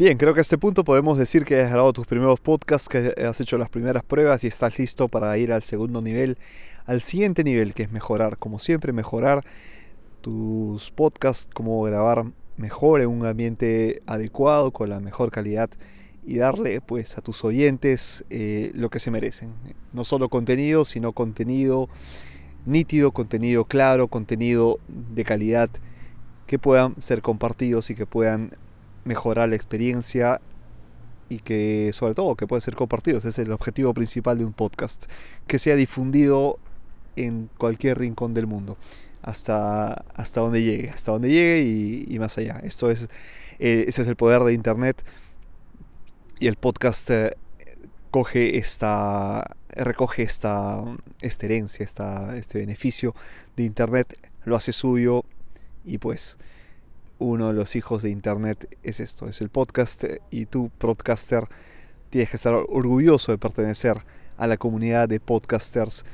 Bien, creo que a este punto podemos decir que has grabado tus primeros podcasts, que has hecho las primeras pruebas y estás listo para ir al segundo nivel, al siguiente nivel, que es mejorar, como siempre, mejorar tus podcasts, como grabar mejor en un ambiente adecuado, con la mejor calidad y darle pues a tus oyentes eh, lo que se merecen. No solo contenido, sino contenido nítido, contenido claro, contenido de calidad que puedan ser compartidos y que puedan mejorar la experiencia y que sobre todo que puedan ser compartidos. Ese es el objetivo principal de un podcast, que sea difundido en cualquier rincón del mundo, hasta, hasta donde llegue, hasta donde llegue y, más allá. Esto es, eh, ese es el poder de Internet y el podcast eh, coge esta, recoge esta, esta herencia, esta, este beneficio de Internet, lo hace suyo y pues uno de los hijos de Internet es esto, es el podcast y tú, podcaster, tienes que estar orgulloso de pertenecer a la comunidad de podcasters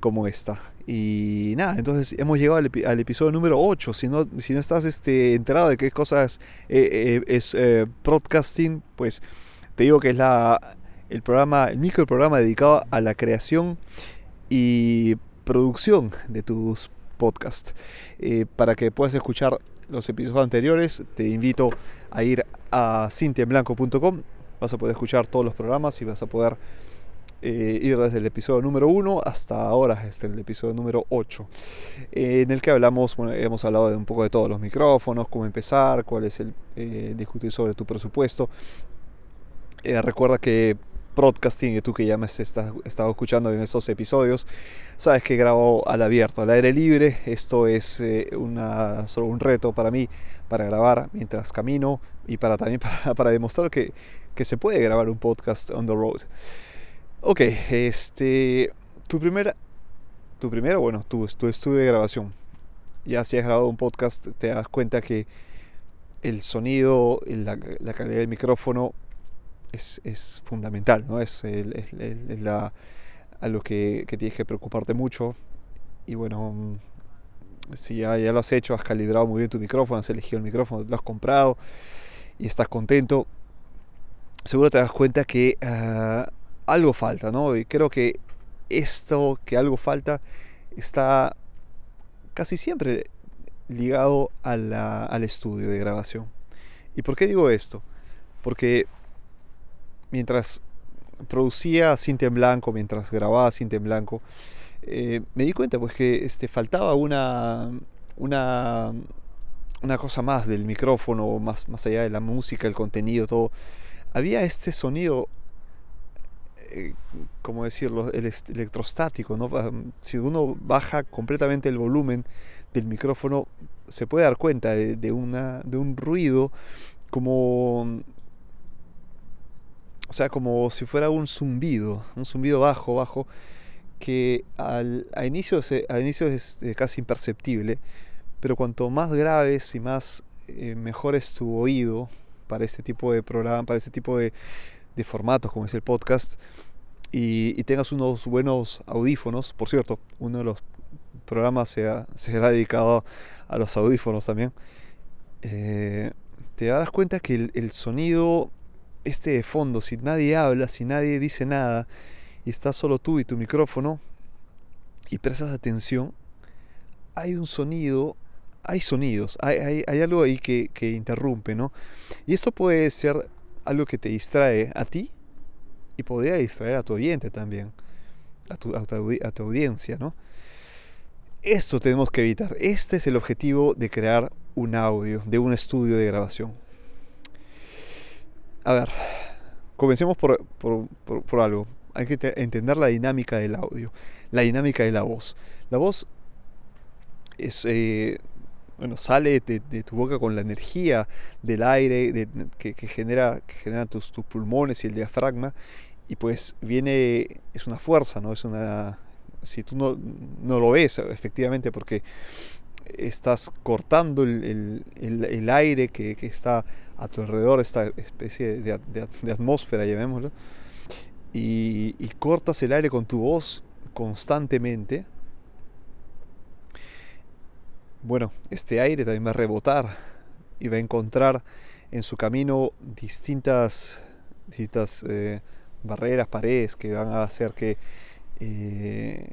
como esta. Y nada, entonces hemos llegado al, episodio número 8. Si no, si no estás este, enterado de qué cosas eh, es eh, podcasting, pues te digo que es la, el programa, el microprograma dedicado a la creación y producción de tus podcasts. Eh, para que puedas escuchar los episodios anteriores, te invito a ir a cintiemblanco.com. Vas a poder escuchar todos los programas y vas a poder eh, ir desde el episodio número 1 hasta ahora, hasta el episodio número 8, eh, en el que hablamos, bueno, hemos hablado de un poco de todos los micrófonos, cómo empezar, cuál es el discutir sobre tu presupuesto, eh, recuerda que broadcasting, y tú que ya me has estado escuchando en estos episodios, sabes que grabo al abierto, al aire libre. Esto es eh, una, solo un reto para mí, para grabar mientras camino y para también para, demostrar que, que, se puede grabar un podcast on the road. Ok, este, tu primera, tu primero, bueno, tu, tu estudio de grabación. Ya si has grabado un podcast, te das cuenta que el sonido, la calidad del micrófono es, fundamental, ¿no? Es, la, a lo que, tienes que preocuparte mucho. Y bueno, mm, si ya, lo has hecho, has calibrado muy bien tu micrófono, has elegido el micrófono, lo has comprado y estás contento, seguro te das cuenta que ah, algo falta, ¿no? Y creo que esto, que algo falta, está casi siempre ligado al estudio de grabación. ¿Y por qué digo esto? Porque mientras producía cinta en blanco, mientras grababa cinta en blanco, eh, me di cuenta pues que este, faltaba una, una, una cosa más del micrófono, más, más allá de la música, el contenido, todo. Había este sonido, eh, como decirlo, el electrostático. ¿no? Si uno baja completamente el volumen del micrófono, se puede dar cuenta de, una, de un ruido como o sea, como si fuera un zumbido, un zumbido bajo, bajo, que al, a, inicio, a inicio es casi imperceptible, pero cuanto más graves y más eh, mejor es tu oído para este tipo de programa, para este tipo de, de formatos como es el podcast, y, tengas unos buenos audífonos, por cierto, uno de los programas se será dedicado a los audífonos también, eh, te darás cuenta que el, el sonido este de fondo, si nadie habla, si nadie dice nada, y estás solo tú y tu micrófono, y prestas atención, hay un sonido, hay sonidos, hay, algo ahí que, interrumpe, ¿no? Y esto puede ser algo que te distrae a ti y podría distraer a tu oyente también, a tu, a tu audiencia, ¿no? Esto tenemos que evitar. Este es el objetivo de crear un audio, de un estudio de grabación a ver, comencemos por, algo. Hay que entender la dinámica del audio, la dinámica de la voz. La voz es, eh, bueno, sale de, tu boca con la energía del aire que, genera, que generan tus, tus, pulmones y el diafragma. Y pues viene, es una fuerza, ¿no? Es una. Si tú no, no lo ves, efectivamente, porque estás cortando el, aire que, está a tu alrededor, esta especie de, atmósfera, llamémoslo, y, cortas el aire con tu voz constantemente, bueno, este aire también va a rebotar y va a encontrar en su camino distintas, distintas eh, barreras, paredes que van a hacer que, eh,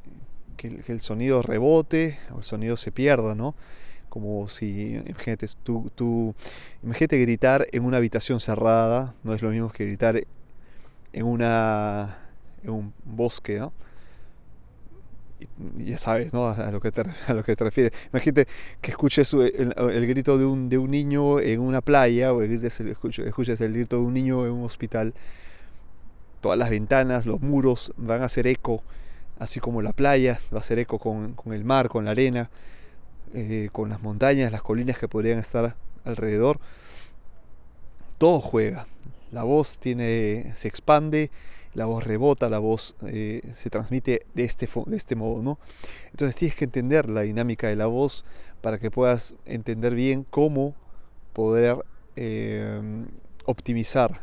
que, el sonido rebote o el sonido se pierda, ¿no? Como si, imagínate, tú, tú, imagínate gritar en una habitación cerrada, no es lo mismo que gritar en, una, en un bosque, ¿no? ya sabes ¿no? a, lo que te, a lo que te refieres. Imagínate que escuches el, el, grito de un, de un niño en una playa o escuches, escuches el grito de un niño en un hospital. Todas las ventanas, los muros van a hacer eco, así como la playa va a hacer eco con, con el mar, con la arena, eh, con las montañas, las colinas que podrían estar alrededor. Todo juega. La voz tiene, se expande la voz rebota, la voz eh, se transmite de este, de este modo, ¿no? Entonces tienes que entender la dinámica de la voz para que puedas entender bien cómo poder em, optimizar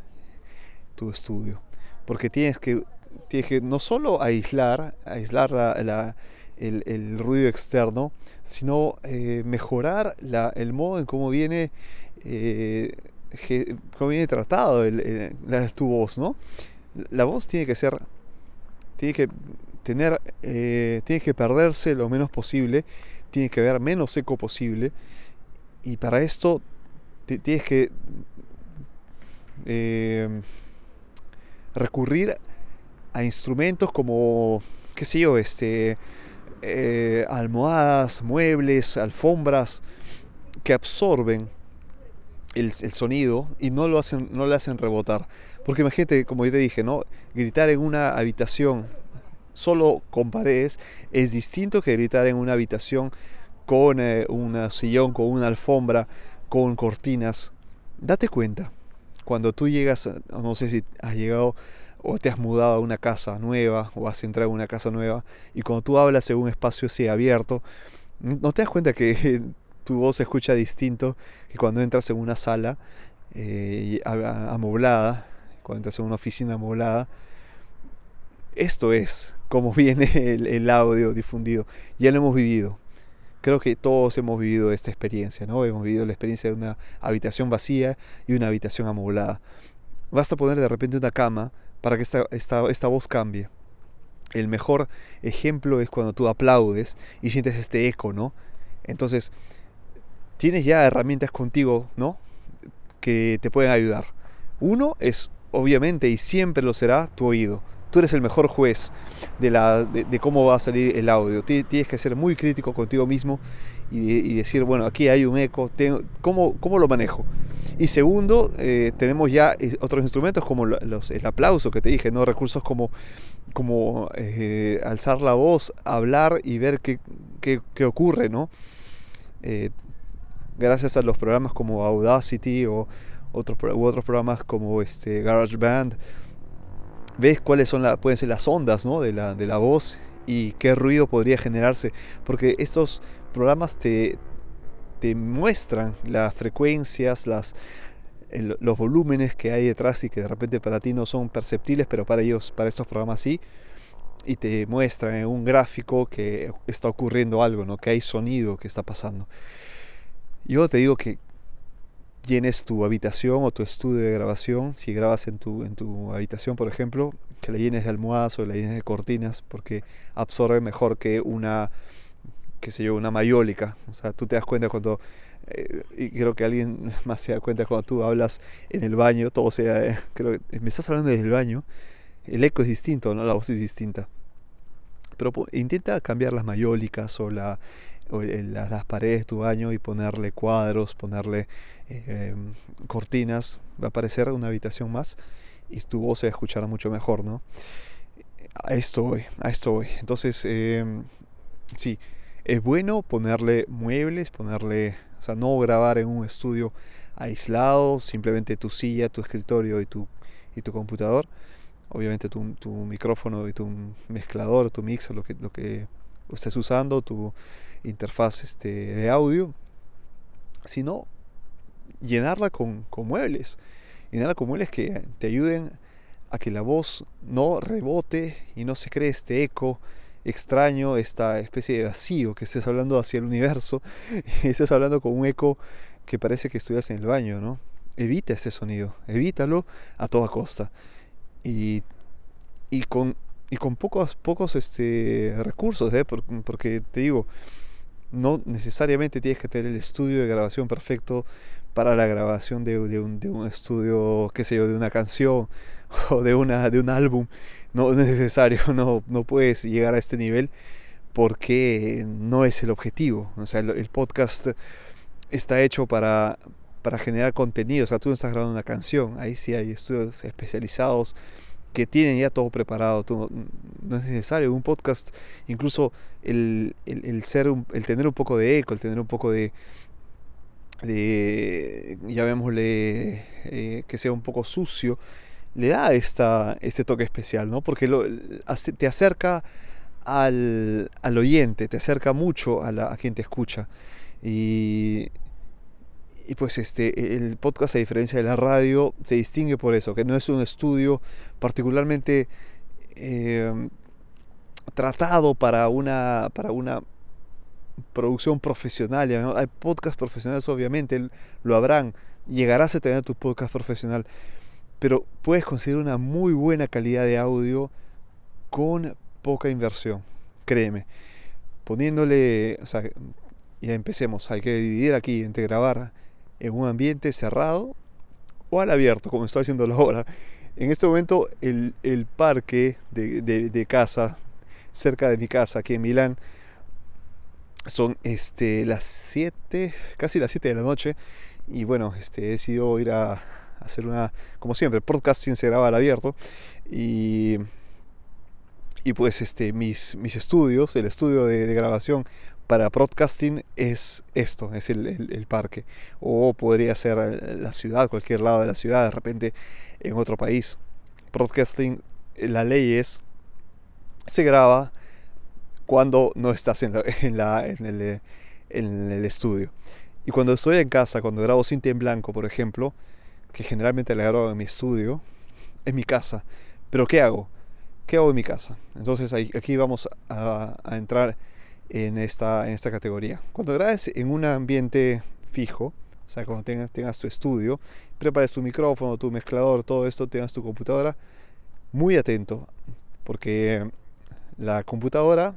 tu estudio. Porque tienes que, tienes que no solo aislar, aislar el, ruido externo, sino eh, mejorar el modo en cómo viene, eh, cómo viene tratado el, tu voz, ¿no? la voz tiene que ser, tiene que tener, eh, tiene que perderse lo menos posible, tiene que ver menos eco posible, y para esto tienes que recurrir a instrumentos como, qué sé yo, este, eh, almohadas, muebles, alfombras, que absorben el, sonido y no lo hacen, no le hacen rebotar. Porque imagínate, como yo te dije, ¿no? Gritar en una habitación solo con paredes es distinto que gritar en una habitación con eh, un sillón, con una alfombra, con cortinas. Date cuenta, cuando tú llegas, no sé si has llegado o te has mudado a una casa nueva o has entrado en una casa nueva y cuando tú hablas en un espacio así abierto, no te das cuenta que tu voz se escucha distinto que cuando entras en una sala eh, amoblada cuando entras en una oficina amoblada. Esto es como viene el, audio difundido. Ya lo hemos vivido. Creo que todos hemos vivido esta experiencia, ¿no? Hemos vivido la experiencia de una habitación vacía y una habitación amoblada. Basta poner de repente una cama para que esta, esta, esta voz cambie. El mejor ejemplo es cuando tú aplaudes y sientes este eco, ¿no? Entonces, tienes ya herramientas contigo, ¿no? Que te pueden ayudar. Uno es obviamente y siempre lo será tu oído. Tú eres el mejor juez de, la, de, cómo va a salir el audio. Tienes que ser muy crítico contigo mismo y, decir, bueno, aquí hay un eco, tengo, ¿cómo, ¿cómo, lo manejo? Y segundo, eh, tenemos ya eh, otros instrumentos como el aplauso que te dije, ¿no? recursos como, como eh, alzar la voz, hablar y ver qué, qué, ocurre. ¿no? gracias a los programas como Audacity o otros, otros programas como este GarageBand, ves cuáles son la, pueden ser las ondas ¿no? de, la, de la voz y qué ruido podría generarse, porque estos programas te, te muestran las frecuencias, las, los volúmenes que hay detrás y que de repente para ti no son perceptibles, pero para ellos, para estos programas sí, y te muestran en un gráfico que está ocurriendo algo, ¿no? que hay sonido que está pasando. Yo te digo que llenes tu habitación o tu estudio de grabación, si grabas en tu, en tu habitación, por ejemplo, que la llenes de almohadas o la llenes de cortinas, porque absorbe mejor que una, qué sé yo, una mayólica. O sea, tú te das cuenta cuando, eh, y creo que alguien más se da cuenta cuando tú hablas en el baño, todo sea, eh, creo que me estás hablando desde el baño, el eco es distinto, ¿no? La voz es distinta. Pero intenta cambiar las mayólicas o la las paredes de tu baño y ponerle cuadros, ponerle em, cortinas, va a aparecer una habitación más y tu voz se escuchará mucho mejor, ¿no? A esto voy, a esto voy. Entonces, em, sí, es bueno ponerle muebles, ponerle, o sea, no grabar en un estudio aislado, simplemente tu silla, tu escritorio y tu, y tu computador. Obviamente tu, tu micrófono y tu mezclador, tu mixer, lo que, lo que estés usando, tu interfaz este, de audio, sino llenarla con, con muebles. Llenarla con muebles que te ayuden a que la voz no rebote y no se cree este eco extraño, esta especie de vacío que estés hablando hacia el universo y estés hablando con un eco que parece que estuvieras en el baño, ¿no? evita ese sonido, evítalo a toda costa. Y, y con, y con pocos, pocos este, recursos, ¿eh? porque te digo, no necesariamente tienes que tener el estudio de grabación perfecto para la grabación de, un, de, un, estudio, qué sé yo, de una canción o de, una, de un álbum. No es necesario, no, no puedes llegar a este nivel porque no es el objetivo. O sea, el, podcast está hecho para, para generar contenido. O sea, tú no estás grabando una canción. Ahí sí hay estudios especializados que tienen ya todo preparado. no, es necesario. Un podcast, incluso el, ser, el tener un poco de eco, el tener un poco de, de llamémosle, eh, que sea un poco sucio, le da esta, este toque especial, ¿no? Porque lo, te acerca al, al, oyente, te acerca mucho a, la, a quien te escucha. Y, y pues este, el podcast, a diferencia de la radio, se distingue por eso, que no es un estudio particularmente eh, tratado para una, para una producción profesional. Hay podcasts profesionales, obviamente, lo habrán. Llegarás a tener tu podcast profesional, pero puedes conseguir una muy buena calidad de audio con poca inversión, créeme. Poniéndole, o sea, ya empecemos, hay que dividir aquí entre grabar en un ambiente cerrado o al abierto, como estoy haciendo ahora. En este momento el, el parque de, de, de, casa, cerca de mi casa, aquí en Milán, son este, las 7, casi las 7 de la noche. Y bueno, este, he decidido ir a hacer una, como siempre, podcasting se graba al abierto. Y, y pues este, mis, mis estudios, el estudio de, de grabación para podcasting es esto, es el, el, parque. O podría ser la ciudad, cualquier lado de la ciudad, de repente en otro país. Podcasting, la ley es, se graba cuando no estás en, la, en, el, en, el, estudio. Y cuando estoy en casa, cuando grabo cinta en blanco, por ejemplo, que generalmente la grabo en mi estudio, en mi casa. Pero ¿qué hago? ¿Qué hago en mi casa? Entonces aquí vamos a, entrar en esta, en esta categoría. Cuando grabes en un ambiente fijo, o sea, cuando tengas, tengas tu estudio, prepares tu micrófono, tu mezclador, todo esto, tengas tu computadora, muy atento, porque la computadora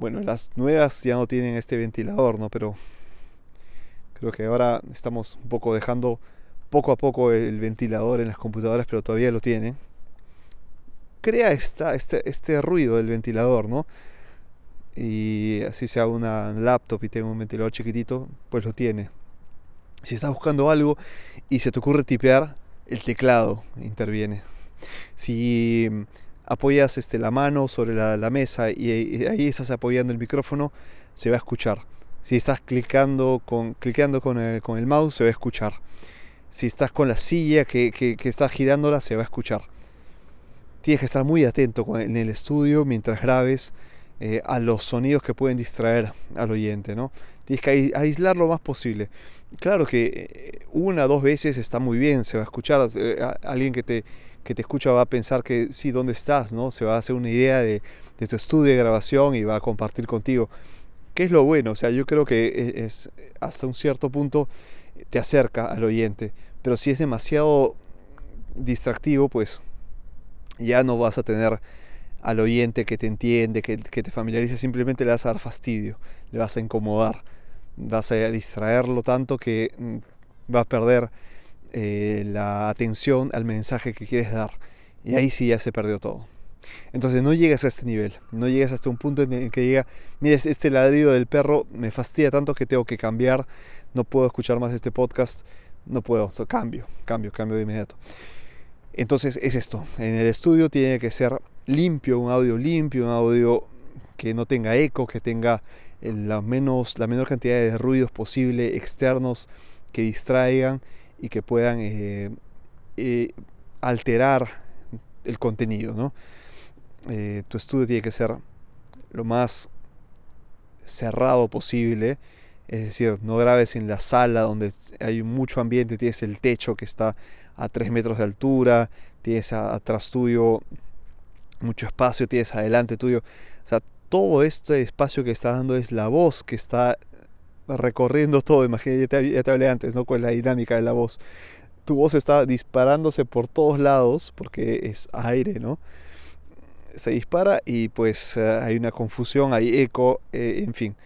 bueno, las nuevas ya no tienen este ventilador, ¿no? Pero creo que ahora estamos un poco dejando poco a poco el ventilador en las computadoras, pero todavía lo tienen. Crea esta, este, este ruido del ventilador, ¿no? Y así sea una laptop y tenga un ventilador chiquitito, pues lo tiene. Si estás buscando algo y se te ocurre tipear, el teclado interviene. Si apoyas este, la mano sobre la, mesa y, ahí estás apoyando el micrófono, se va a escuchar. Si estás clicando con, clicando con el, con el mouse, se va a escuchar. Si estás con la silla que, que, estás girándola, se va a escuchar. Tienes que estar muy atento en el estudio mientras grabes eh, a los sonidos que pueden distraer al oyente. ¿no? Tienes que aislar lo más posible. Claro que eh, una o dos veces está muy bien, se va a escuchar eh, alguien que te que te escucha va a pensar que sí, ¿dónde estás? ¿no? Se va a hacer una idea de, tu estudio de grabación y va a compartir contigo. ¿Qué es lo bueno? O sea, yo creo que es, hasta un cierto punto te acerca al oyente, pero si es demasiado distractivo, pues ya no vas a tener al oyente que te entiende, que, te familiarice, simplemente le vas a dar fastidio, le vas a incomodar, vas a distraerlo tanto que mm, va a perder eh, la atención al mensaje que quieres dar. Y ahí sí ya se perdió todo. Entonces no llegas a este nivel, no llegas hasta un punto en el que llega, mira, este ladrido del perro me fastidia tanto que tengo que cambiar, no puedo escuchar más este podcast, no puedo, cambio, cambio, cambio de inmediato. Entonces es esto, en el estudio tiene que ser limpio, un audio limpio, un audio que no tenga eco, que tenga la, menos, la menor cantidad de ruidos posible externos que distraigan y que puedan eh, eh, alterar el contenido. ¿no? Eh, tu estudio tiene que ser lo más cerrado posible, es decir, no grabes en la sala donde hay mucho ambiente, tienes el techo que está a 3 metros de altura, tienes atrás tuyo mucho espacio, tienes adelante tuyo, o sea, todo este espacio que está dando es la voz que está recorriendo todo, imagínate, ya te, hablé antes, ¿no? Con la dinámica de la voz. Tu voz está disparándose por todos lados, porque es aire, ¿no? Se dispara y pues eh, hay una confusión, hay eco, eh, en fin.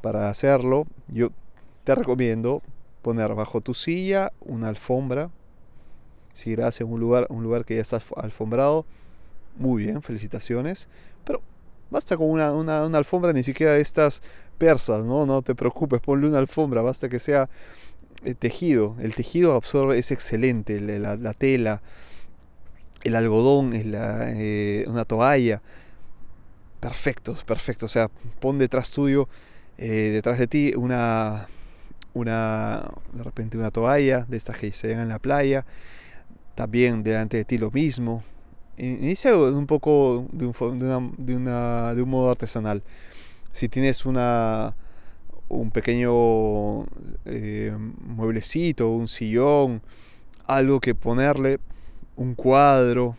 Para hacerlo, yo te recomiendo poner bajo tu silla una alfombra. Si irás en un lugar, un lugar que ya está alfombrado, muy bien, felicitaciones. Pero basta con una, una, una alfombra, ni siquiera de estas persas, ¿no? No te preocupes, ponle una alfombra, basta que sea eh, tejido. El tejido absorbe, es excelente, la, tela, el algodón, es la, eh, una toalla. Perfecto, perfecto. O sea, pon detrás tuyo, eh, detrás de ti, una, una, de repente una toalla de estas que se ven en la playa. También delante de ti lo mismo. Inicia un poco de un, de de un modo artesanal si tienes una, un pequeño eh, mueblecito, un sillón, algo que ponerle, un cuadro.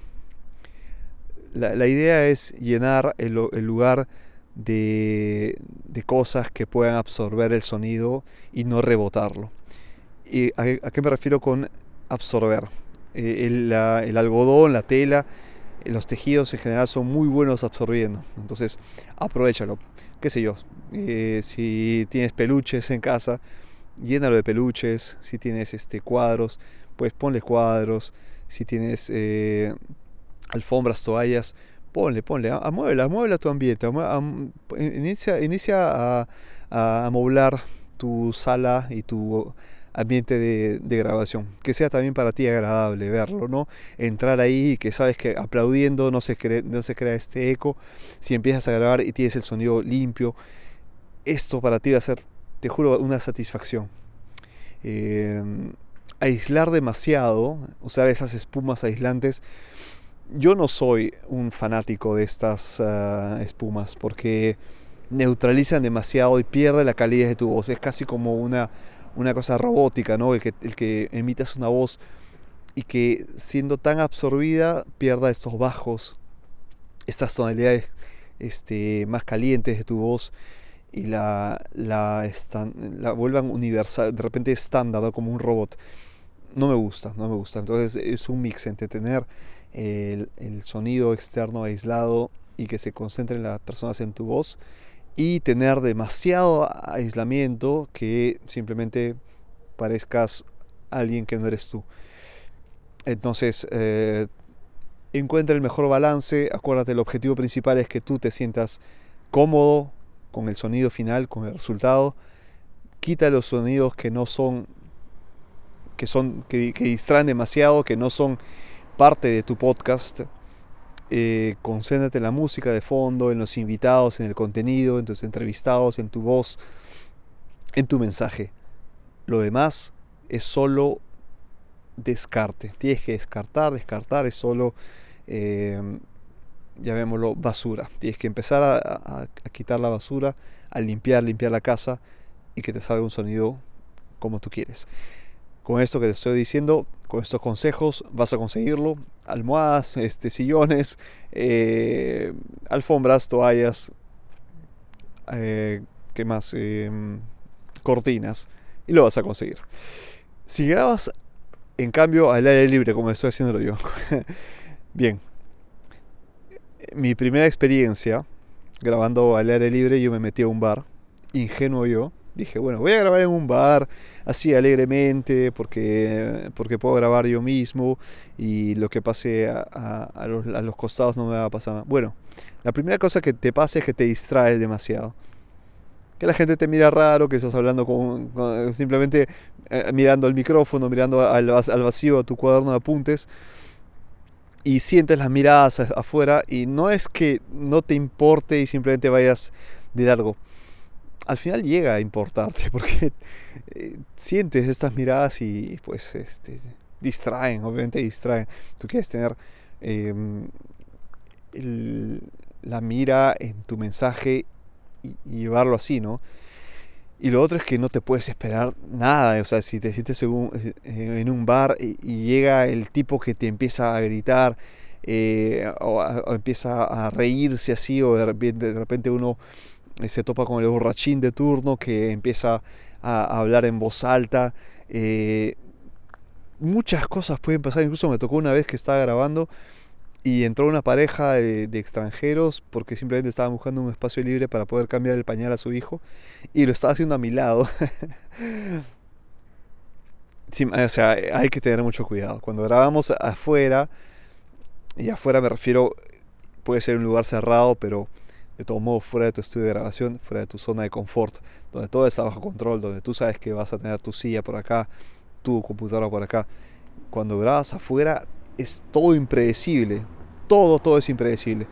La, idea es llenar el, lugar de, cosas que puedan absorber el sonido y no rebotarlo. ¿Y a, qué me refiero con absorber? Eh, el, el algodón, la tela, los tejidos en general son muy buenos absorbiendo. Entonces, aprovechalo qué sé yo, eh, si tienes peluches en casa, llénalo de peluches, si tienes este, cuadros, pues ponle cuadros, si tienes eh, alfombras, toallas, ponle, ponle, amuebla, amuebla tu ambiente, inicia, inicia a, a amoblar tu sala y tu ambiente de, grabación. Que sea también para ti agradable verlo, ¿no? Entrar ahí y que sabes que aplaudiendo no se, crea, no se crea este eco. Si empiezas a grabar y tienes el sonido limpio, esto para ti va a ser, te juro, una satisfacción. Eh, aislar demasiado, usar esas espumas aislantes. Yo no soy un fanático de estas ah, espumas porque neutralizan demasiado y pierde la calidad de tu voz. Es casi como una una cosa robótica, ¿no? El que, el emitas una voz y que siendo tan absorbida pierda estos bajos, estas tonalidades este, más calientes de tu voz y la, la vuelvan universal, de repente estándar, como un robot. No me gusta, no me gusta. Entonces es un mix entre tener el, el sonido externo aislado y que se concentren las personas en tu voz y tener demasiado aislamiento que simplemente parezcas alguien que no eres tú. Entonces, eh, encuentra el mejor balance, acuérdate, el objetivo principal es que tú te sientas cómodo con el sonido final, con el resultado. Quita los sonidos que no son, que son, que, que distraen demasiado, que no son parte de tu podcast eh, concéntrate en la música de fondo, en los invitados, en el contenido, en tus entrevistados, en tu voz, en tu mensaje. Lo demás es solo descarte. Tienes que descartar, descartar es solo, eh, llamémoslo, basura. Tienes que empezar a, a, quitar la basura, a limpiar, limpiar la casa y que te salga un sonido como tú quieres. Con esto que te estoy diciendo, con estos consejos vas a conseguirlo. Almohadas, este, sillones, eh, alfombras, toallas, eh, ¿qué más? Em, cortinas. Y lo vas a conseguir. Si grabas, en cambio, al aire libre, como estoy haciéndolo yo. Bien. Mi primera experiencia grabando al aire libre, yo me metí a un bar, ingenuo yo, dije, bueno, voy a grabar en un bar, así alegremente, porque, porque puedo grabar yo mismo y lo que pase a, los, costados no me va a pasar nada. Bueno, la primera cosa que te pasa es que te distraes demasiado. Que la gente te mira raro, que estás hablando con, simplemente eh, mirando el micrófono, mirando al, al vacío, a tu cuaderno de apuntes y sientes las miradas afuera y no es que no te importe y simplemente vayas de largo al final llega a importarte porque eh, sientes estas miradas y pues este, distraen, obviamente distraen. Tú quieres tener em, la mira en tu mensaje y, llevarlo así, ¿no? Y lo otro es que no te puedes esperar nada, o sea, si te sientes en un, bar y, llega el tipo que te empieza a gritar eh, o, empieza a reírse así o de repente uno se topa con el borrachín de turno que empieza a, hablar en voz alta. Eh, muchas cosas pueden pasar, incluso me tocó una vez que estaba grabando y entró una pareja de, extranjeros porque simplemente estaban buscando un espacio libre para poder cambiar el pañal a su hijo y lo estaba haciendo a mi lado. o sea, hay que tener mucho cuidado. Cuando grabamos afuera, y afuera me refiero, puede ser un lugar cerrado, pero de todos modos fuera de tu estudio de grabación, fuera de tu zona de confort, donde todo está bajo control, donde tú sabes que vas a tener tu silla por acá, tu computadora por acá. Cuando grabas afuera es todo impredecible, todo, todo es impredecible.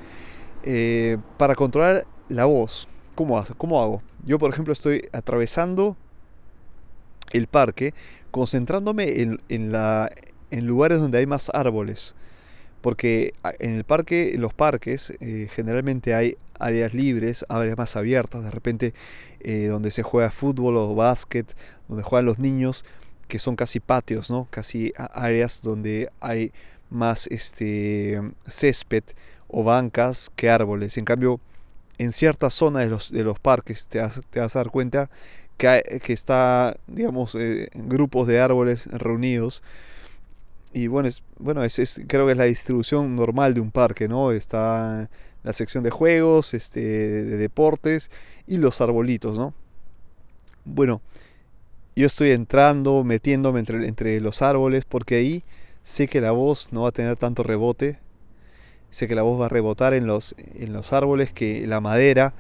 Eh, para controlar la voz, ¿cómo? ¿cómo hago? Yo, por ejemplo, estoy atravesando el parque, concentrándome en, en, la, en lugares donde hay más árboles porque en el parque, en los parques, eh, generalmente hay áreas libres, áreas más abiertas, de repente eh, donde se juega fútbol o básquet, donde juegan los niños, que son casi patios, ¿no? Casi áreas donde hay más este césped o bancas que árboles. En cambio, en ciertas zonas de los, de los parques te vas, a dar cuenta que, que está, digamos, eh, grupos de árboles reunidos y bueno, es, bueno es, creo que es la distribución normal de un parque, ¿no? Está la sección de juegos, este, de deportes y los arbolitos, ¿no? Bueno, yo estoy entrando, metiéndome entre, entre los árboles porque ahí sé que la voz no va a tener tanto rebote, sé que la voz va a rebotar en los, en los árboles, que la madera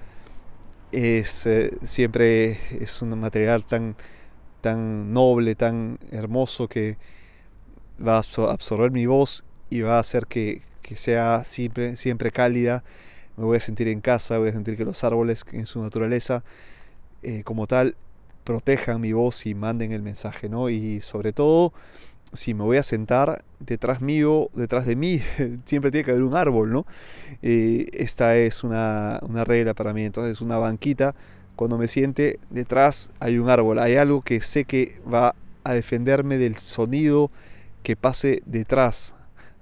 es eh, siempre es un material tan, tan noble, tan hermoso que va a absorber mi voz y va a hacer que, sea siempre, siempre cálida. Me voy a sentir en casa, voy a sentir que los árboles en su naturaleza eh, como tal protejan mi voz y manden el mensaje, ¿no? Y sobre todo, si me voy a sentar detrás mío, detrás de mí, siempre tiene que haber un árbol, ¿no? Eh, esta es una, una regla para mí, entonces una banquita, cuando me siente detrás hay un árbol, hay algo que sé que va a defenderme del sonido, que pase detrás,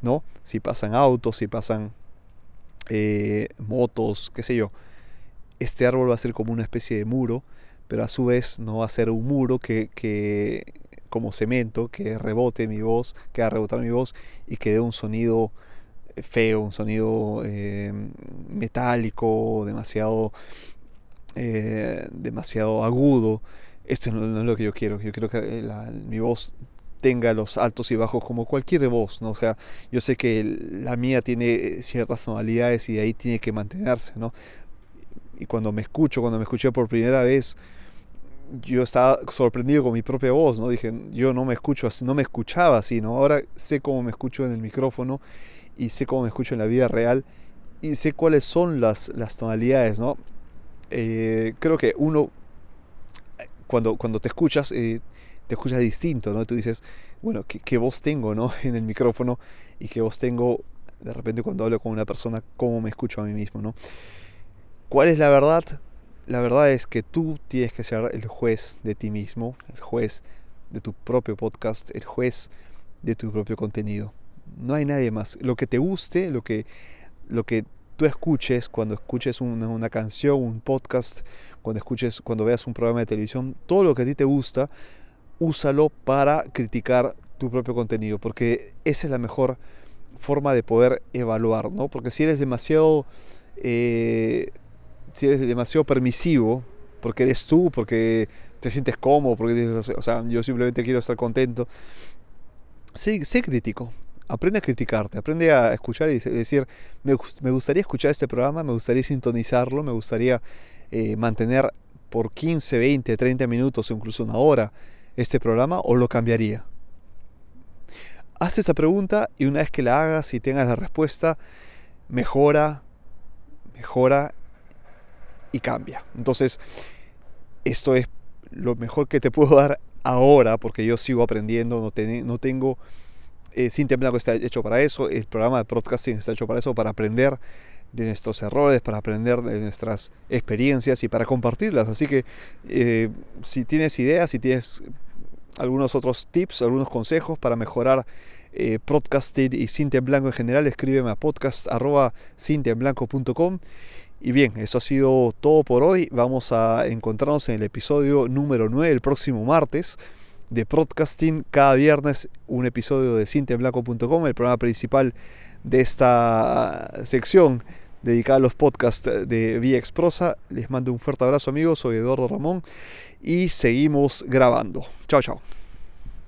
¿no? Si pasan autos, si pasan eh, motos, qué sé yo. Este árbol va a ser como una especie de muro, pero a su vez no va a ser un muro que, que como cemento, que rebote mi voz, que va a rebotar mi voz y que dé un sonido feo, un sonido eh, metálico, demasiado, eh, demasiado agudo. Esto no, es lo que yo quiero. Yo quiero que mi voz tenga los altos y bajos como cualquier voz, ¿no? O sea, yo sé que la mía tiene ciertas tonalidades y ahí tiene que mantenerse, ¿no? Y cuando me escucho, cuando me escuché por primera vez, yo estaba sorprendido con mi propia voz, ¿no? Dije, yo no me escucho así, no me escuchaba así, ¿no? Ahora sé cómo me escucho en el micrófono y sé cómo me escucho en la vida real y sé cuáles son las, las tonalidades, ¿no? Eh, creo que uno, cuando, cuando te escuchas, eh, te escuchas distinto, ¿no? Tú dices, bueno, ¿qué, voz tengo, ¿no? En el micrófono y qué voz tengo de repente cuando hablo con una persona, cómo me escucho a mí mismo, ¿no? ¿Cuál es la verdad? La verdad es que tú tienes que ser el juez de ti mismo, el juez de tu propio podcast, el juez de tu propio contenido. No hay nadie más. Lo que te guste, lo que, lo que tú escuches cuando escuches una, una canción, un podcast, cuando escuches, cuando veas un programa de televisión, todo lo que a ti te gusta, úsalo para criticar tu propio contenido, porque esa es la mejor forma de poder evaluar, ¿no? Porque si eres demasiado, eh, si eres demasiado permisivo, porque eres tú, porque te sientes cómodo, porque dices, o sea, yo simplemente quiero estar contento, sé, sé crítico, aprende a criticarte, aprende a escuchar y decir, me, gustaría escuchar este programa, me gustaría sintonizarlo, me gustaría eh, mantener por 15, 20, 30 minutos o incluso una hora este programa o lo cambiaría? Haz esa pregunta y una vez que la hagas y tengas la respuesta, mejora, mejora y cambia. Entonces, esto es lo mejor que te puedo dar ahora porque yo sigo aprendiendo, no, no tengo... Eh, Sin que está hecho para eso, el programa de podcasting está hecho para eso, para aprender de nuestros errores, para aprender de nuestras experiencias y para compartirlas. Así que eh, si tienes ideas, si tienes algunos otros tips, algunos consejos para mejorar eh, podcasting y Cintia Blanco en general, escríbeme a podcast.cintiaenblanco.com Y bien, eso ha sido todo por hoy. Vamos a encontrarnos en el episodio número 9 el próximo martes de podcasting. Cada viernes un episodio de cintiablanco.com, el programa principal de esta sección dedicada a los podcasts de Vía Exprosa. Les mando un fuerte abrazo amigos, soy Eduardo Ramón y seguimos grabando. Chao, chao.